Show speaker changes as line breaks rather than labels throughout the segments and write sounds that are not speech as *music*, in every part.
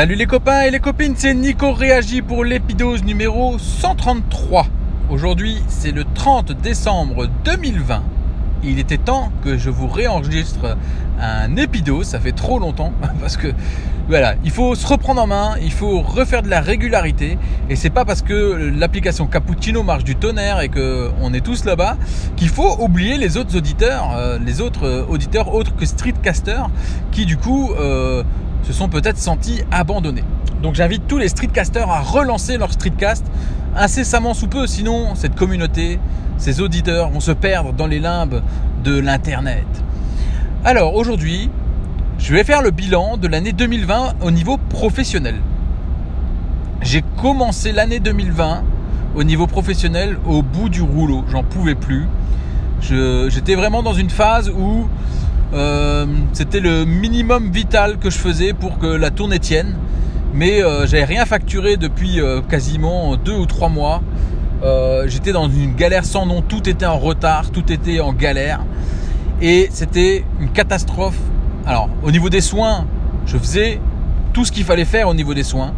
Salut les copains et les copines, c'est Nico Réagi pour l'épidose numéro 133. Aujourd'hui, c'est le 30 décembre 2020. Il était temps que je vous réenregistre un épidose, ça fait trop longtemps *laughs* parce que voilà, il faut se reprendre en main, il faut refaire de la régularité et c'est pas parce que l'application Cappuccino marche du tonnerre et que on est tous là-bas qu'il faut oublier les autres auditeurs, euh, les autres euh, auditeurs autres que streetcasters qui du coup euh, se sont peut-être sentis abandonnés. Donc j'invite tous les streetcasters à relancer leur streetcast incessamment sous peu, sinon cette communauté, ces auditeurs vont se perdre dans les limbes de l'Internet. Alors aujourd'hui, je vais faire le bilan de l'année 2020 au niveau professionnel. J'ai commencé l'année 2020 au niveau professionnel au bout du rouleau, j'en pouvais plus. J'étais vraiment dans une phase où euh, c'était le minimum vital que je faisais pour que la tournée tienne. Mais euh, j'avais rien facturé depuis euh, quasiment deux ou trois mois. J'étais dans une galère sans nom. Tout était en retard, tout était en galère. Et c'était une catastrophe. Alors, au niveau des soins, je faisais tout ce qu'il fallait faire au niveau des soins.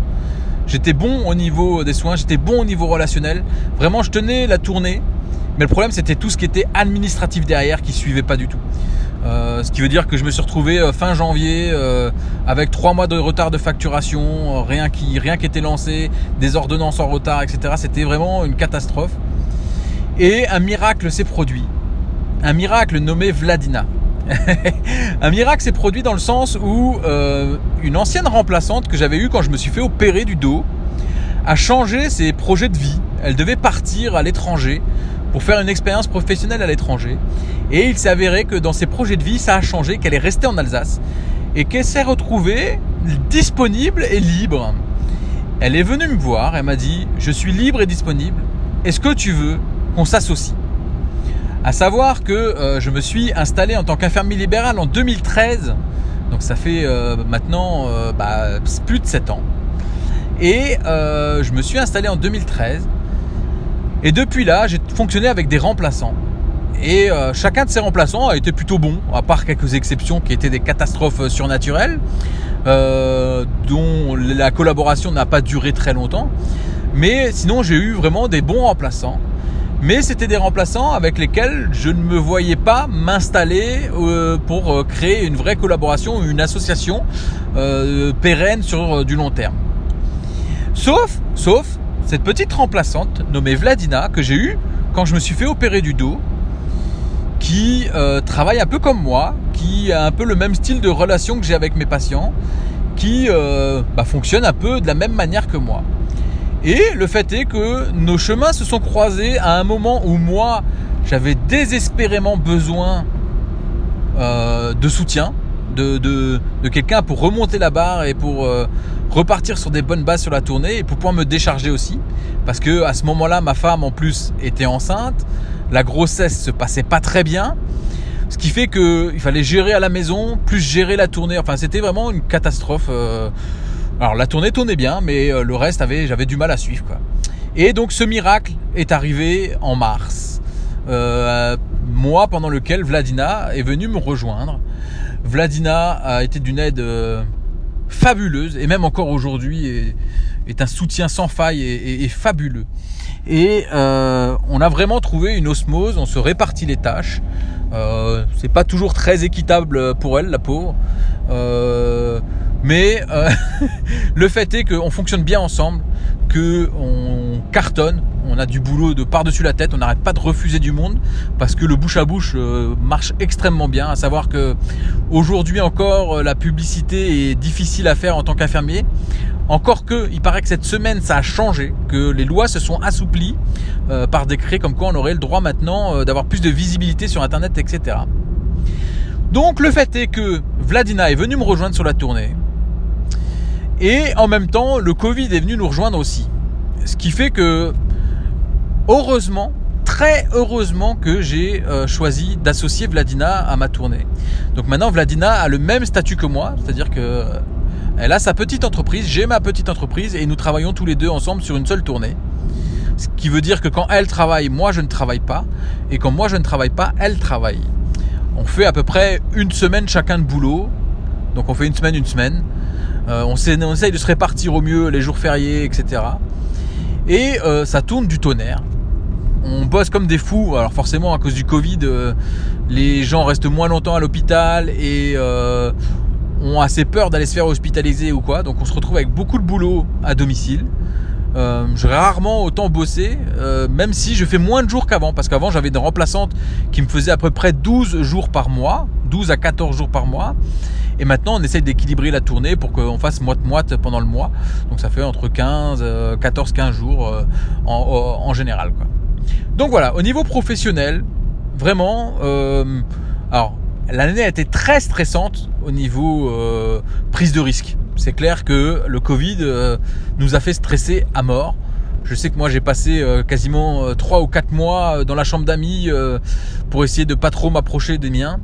J'étais bon au niveau des soins, j'étais bon au niveau relationnel. Vraiment, je tenais la tournée. Mais le problème, c'était tout ce qui était administratif derrière qui suivait pas du tout. Euh, ce qui veut dire que je me suis retrouvé euh, fin janvier euh, avec trois mois de retard de facturation, rien qui rien qui était lancé, des ordonnances en retard, etc. C'était vraiment une catastrophe. Et un miracle s'est produit. Un miracle nommé Vladina. *laughs* un miracle s'est produit dans le sens où une ancienne remplaçante que j'avais eue quand je me suis fait opérer du dos a changé ses projets de vie. Elle devait partir à l'étranger pour faire une expérience professionnelle à l'étranger. Et il s'est avéré que dans ses projets de vie, ça a changé, qu'elle est restée en Alsace et qu'elle s'est retrouvée disponible et libre. Elle est venue me voir, elle m'a dit Je suis libre et disponible, est-ce que tu veux qu'on s'associe? À savoir que euh, je me suis installé en tant qu'infirmier libéral en 2013, donc ça fait euh, maintenant euh, bah, plus de 7 ans. Et je me suis installé en 2013 et depuis là, j'ai fonctionné avec des remplaçants. Et euh, chacun de ces remplaçants a été plutôt bon, à part quelques exceptions qui étaient des catastrophes euh, surnaturelles, euh, dont la collaboration n'a pas duré très longtemps. Mais sinon, j'ai eu vraiment des bons remplaçants. Mais c'était des remplaçants avec lesquels je ne me voyais pas m'installer pour créer une vraie collaboration, une association pérenne sur du long terme. Sauf, sauf cette petite remplaçante nommée Vladina que j'ai eue quand je me suis fait opérer du dos, qui euh, travaille un peu comme moi, qui a un peu le même style de relation que j'ai avec mes patients, qui euh, bah, fonctionne un peu de la même manière que moi. Et le fait est que nos chemins se sont croisés à un moment où moi, j'avais désespérément besoin euh, de soutien, de, de, quelqu'un pour remonter la barre et pour repartir sur des bonnes bases sur la tournée et pour pouvoir me décharger aussi. Parce que à ce moment-là, ma femme en plus était enceinte, la grossesse se passait pas très bien. Ce qui fait qu'il fallait gérer à la maison, plus gérer la tournée. Enfin, c'était vraiment une catastrophe. Euh. Alors la tournée tournait bien, mais euh, le reste avait, j'avais du mal à suivre. Quoi. Et donc ce miracle est arrivé en mars, mois pendant lequel Vladina est venue me rejoindre. Vladina a été d'une aide euh, fabuleuse et même encore aujourd'hui est, un soutien sans faille et, fabuleux. Et euh, on a vraiment trouvé une osmose, on se répartit les tâches. Euh, c'est pas toujours très équitable pour elle, la pauvre. Euh, mais *laughs* le fait est qu'on fonctionne bien ensemble, qu'on cartonne, on a du boulot de par-dessus la tête, on n'arrête pas de refuser du monde parce que le bouche à bouche euh, marche extrêmement bien. À savoir que aujourd'hui encore, euh, la publicité est difficile à faire en tant qu'infirmier. Encore que, il paraît que cette semaine, ça a changé, que les lois se sont assouplies euh, par décret, comme quoi on aurait le droit maintenant d'avoir plus de visibilité sur Internet, etc. Donc le fait est que Vladina est venu me rejoindre sur la tournée. Et en même temps, le Covid est venu nous rejoindre aussi. Ce qui fait que heureusement, très heureusement que j'ai euh, choisi d'associer Vladina à ma tournée. Donc maintenant, Vladina a le même statut que moi, c'est-à-dire que euh, elle a sa petite entreprise, j'ai ma petite entreprise et nous travaillons tous les deux ensemble sur une seule tournée. Ce qui veut dire que quand elle travaille, moi je ne travaille pas, et quand moi je ne travaille pas, elle travaille. On fait à peu près une semaine chacun de boulot, donc on fait une semaine, une semaine. on, on, essaye de se répartir au mieux les jours fériés, etc. Et ça tourne du tonnerre. On bosse comme des fous. Alors forcément, à cause du Covid, les gens restent moins longtemps à l'hôpital et ont assez peur d'aller se faire hospitaliser ou quoi. Donc on se retrouve avec beaucoup de boulot à domicile. Euh, je vais rarement autant bosser, euh, même si je fais moins de jours qu'avant, parce qu'avant j'avais des remplaçantes qui me faisaient à peu près 12 jours par mois, 12 à 14 jours par mois. Et maintenant on essaye d'équilibrer la tournée pour qu'on fasse moite-moite pendant le mois. Donc ça fait entre 15, 14, 15 jours euh, en, en, général. Quoi. Donc voilà, au niveau professionnel, vraiment, euh, alors l'année a été très stressante au niveau euh, prise de risque. C'est clair que le Covid euh, nous a fait stresser à mort. Je sais que moi j'ai passé euh, quasiment 3 ou 4 mois dans la chambre d'amis pour essayer de pas trop m'approcher des miens.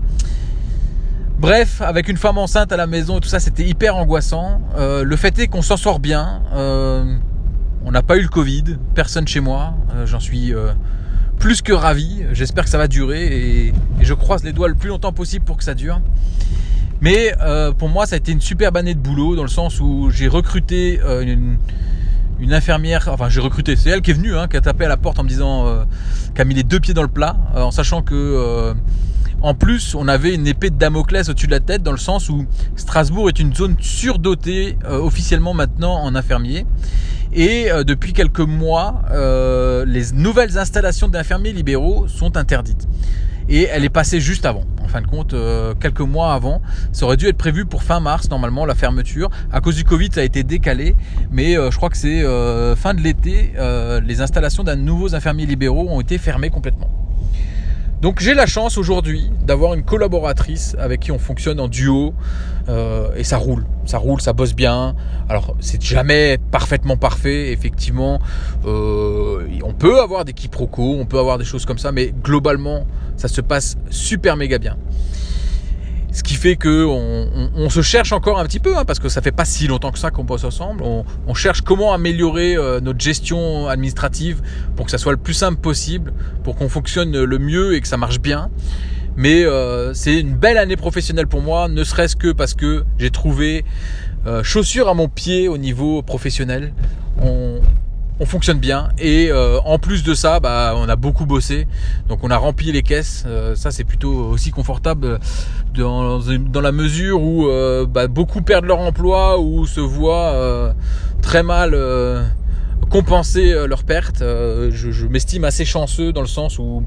Bref, avec une femme enceinte à la maison et tout ça, c'était hyper angoissant. le fait est qu'on s'en sort bien. on n'a pas eu le Covid, personne chez moi. J'en suis plus que ravi. J'espère que ça va durer et, je croise les doigts le plus longtemps possible pour que ça dure. Mais euh, pour moi, ça a été une superbe année de boulot dans le sens où j'ai recruté euh, une, infirmière. Enfin, j'ai recruté. C'est elle qui est venue, hein, qui a tapé à la porte en me disant euh, qu'elle a mis les deux pieds dans le plat, en sachant que en plus, on avait une épée de Damoclès au-dessus de la tête dans le sens où Strasbourg est une zone surdotée officiellement maintenant en infirmiers. Et euh, depuis quelques mois, euh, les nouvelles installations d'infirmiers libéraux sont interdites. Et elle est passée juste avant. En fin de compte, euh, quelques mois avant, ça aurait dû être prévu pour fin mars normalement la fermeture. À cause du Covid, ça a été décalé, mais je crois que c'est fin de l'été, les installations d'un nouveaux infirmiers libéraux ont été fermées complètement. Donc j'ai la chance aujourd'hui d'avoir une collaboratrice avec qui on fonctionne en duo euh, et ça roule, ça roule, ça bosse bien. Alors c'est jamais parfaitement parfait, effectivement. Euh, on peut avoir des quiproquos, on peut avoir des choses comme ça, mais globalement ça se passe super méga bien. Ce qui fait que on, se cherche encore un petit peu, hein, parce que ça fait pas si longtemps que ça qu'on bosse ensemble. On, cherche comment améliorer euh, notre gestion administrative pour que ça soit le plus simple possible, pour qu'on fonctionne le mieux et que ça marche bien. Mais euh, c'est une belle année professionnelle pour moi, ne serait-ce que parce que j'ai trouvé euh, chaussures à mon pied au niveau professionnel. On, on fonctionne bien. Et euh, en plus de ça bah on a beaucoup bossé. Donc on a rempli les caisses. Euh, ça c'est plutôt aussi confortable dans, dans la mesure où euh, bah, beaucoup perdent leur emploi ou se voient très mal compenser euh, leurs pertes. Euh, je, m'estime assez chanceux dans le sens où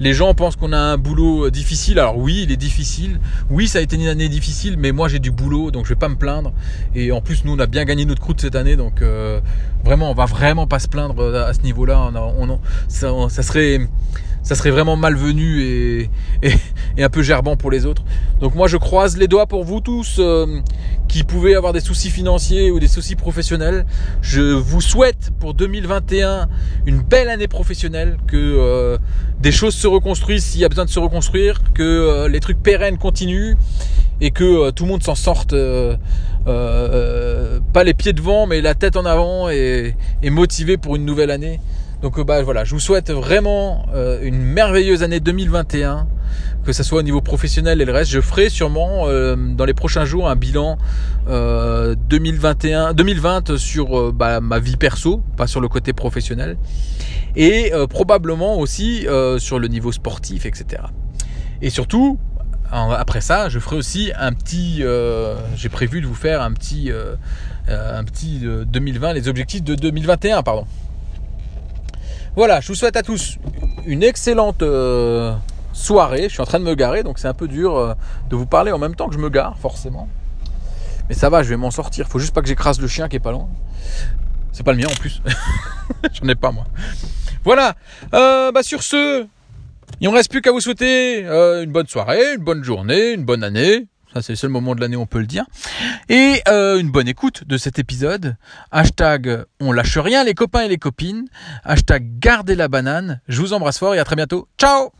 les gens pensent qu'on a un boulot euh, difficile. Alors oui, il est difficile. Oui, ça a été une année difficile, mais moi j'ai du boulot, donc je vais pas me plaindre. Et en plus, nous on a bien gagné notre croûte cette année, donc vraiment, on va vraiment pas se plaindre à ce niveau-là. Ça, serait ça serait vraiment malvenu et, et, un peu gerbant pour les autres. Donc moi je croise les doigts pour vous tous qui pouvaient avoir des soucis financiers ou des soucis professionnels. Je vous souhaite pour 2021 une belle année professionnelle, que euh, des choses se reconstruisent s'il y a besoin de se reconstruire, que euh, les trucs pérennes continuent et que euh, tout le monde s'en sorte pas les pieds devant mais la tête en avant et, et motivé pour une nouvelle année. Donc bah voilà, je vous souhaite vraiment une merveilleuse année 2021 que ce soit au niveau professionnel et le reste. Je ferai sûrement euh, dans les prochains jours un bilan 2021, euh, 2020 sur euh, bah, ma vie perso, pas sur le côté professionnel, et probablement aussi sur le niveau sportif, etc. Et surtout, après ça, je ferai aussi un petit. J'ai prévu de vous faire un petit, un petit 2020, les objectifs de 2021, pardon. Voilà, je vous souhaite à tous une excellente soirée. Je suis en train de me garer, donc c'est un peu dur euh, de vous parler en même temps que je me gare, forcément. Mais ça va, je vais m'en sortir. Faut juste pas que j'écrase le chien qui est pas loin. C'est pas le mien en plus. *laughs* J'en ai pas moi. Voilà. Euh, bah sur ce, il ne reste plus qu'à vous souhaiter euh, une bonne soirée, une bonne journée, une bonne année. C'est le seul moment de l'année où on peut le dire. Et une bonne écoute de cet épisode. Hashtag on lâche rien les copains et les copines. Hashtag gardez la banane. Je vous embrasse fort et à très bientôt. Ciao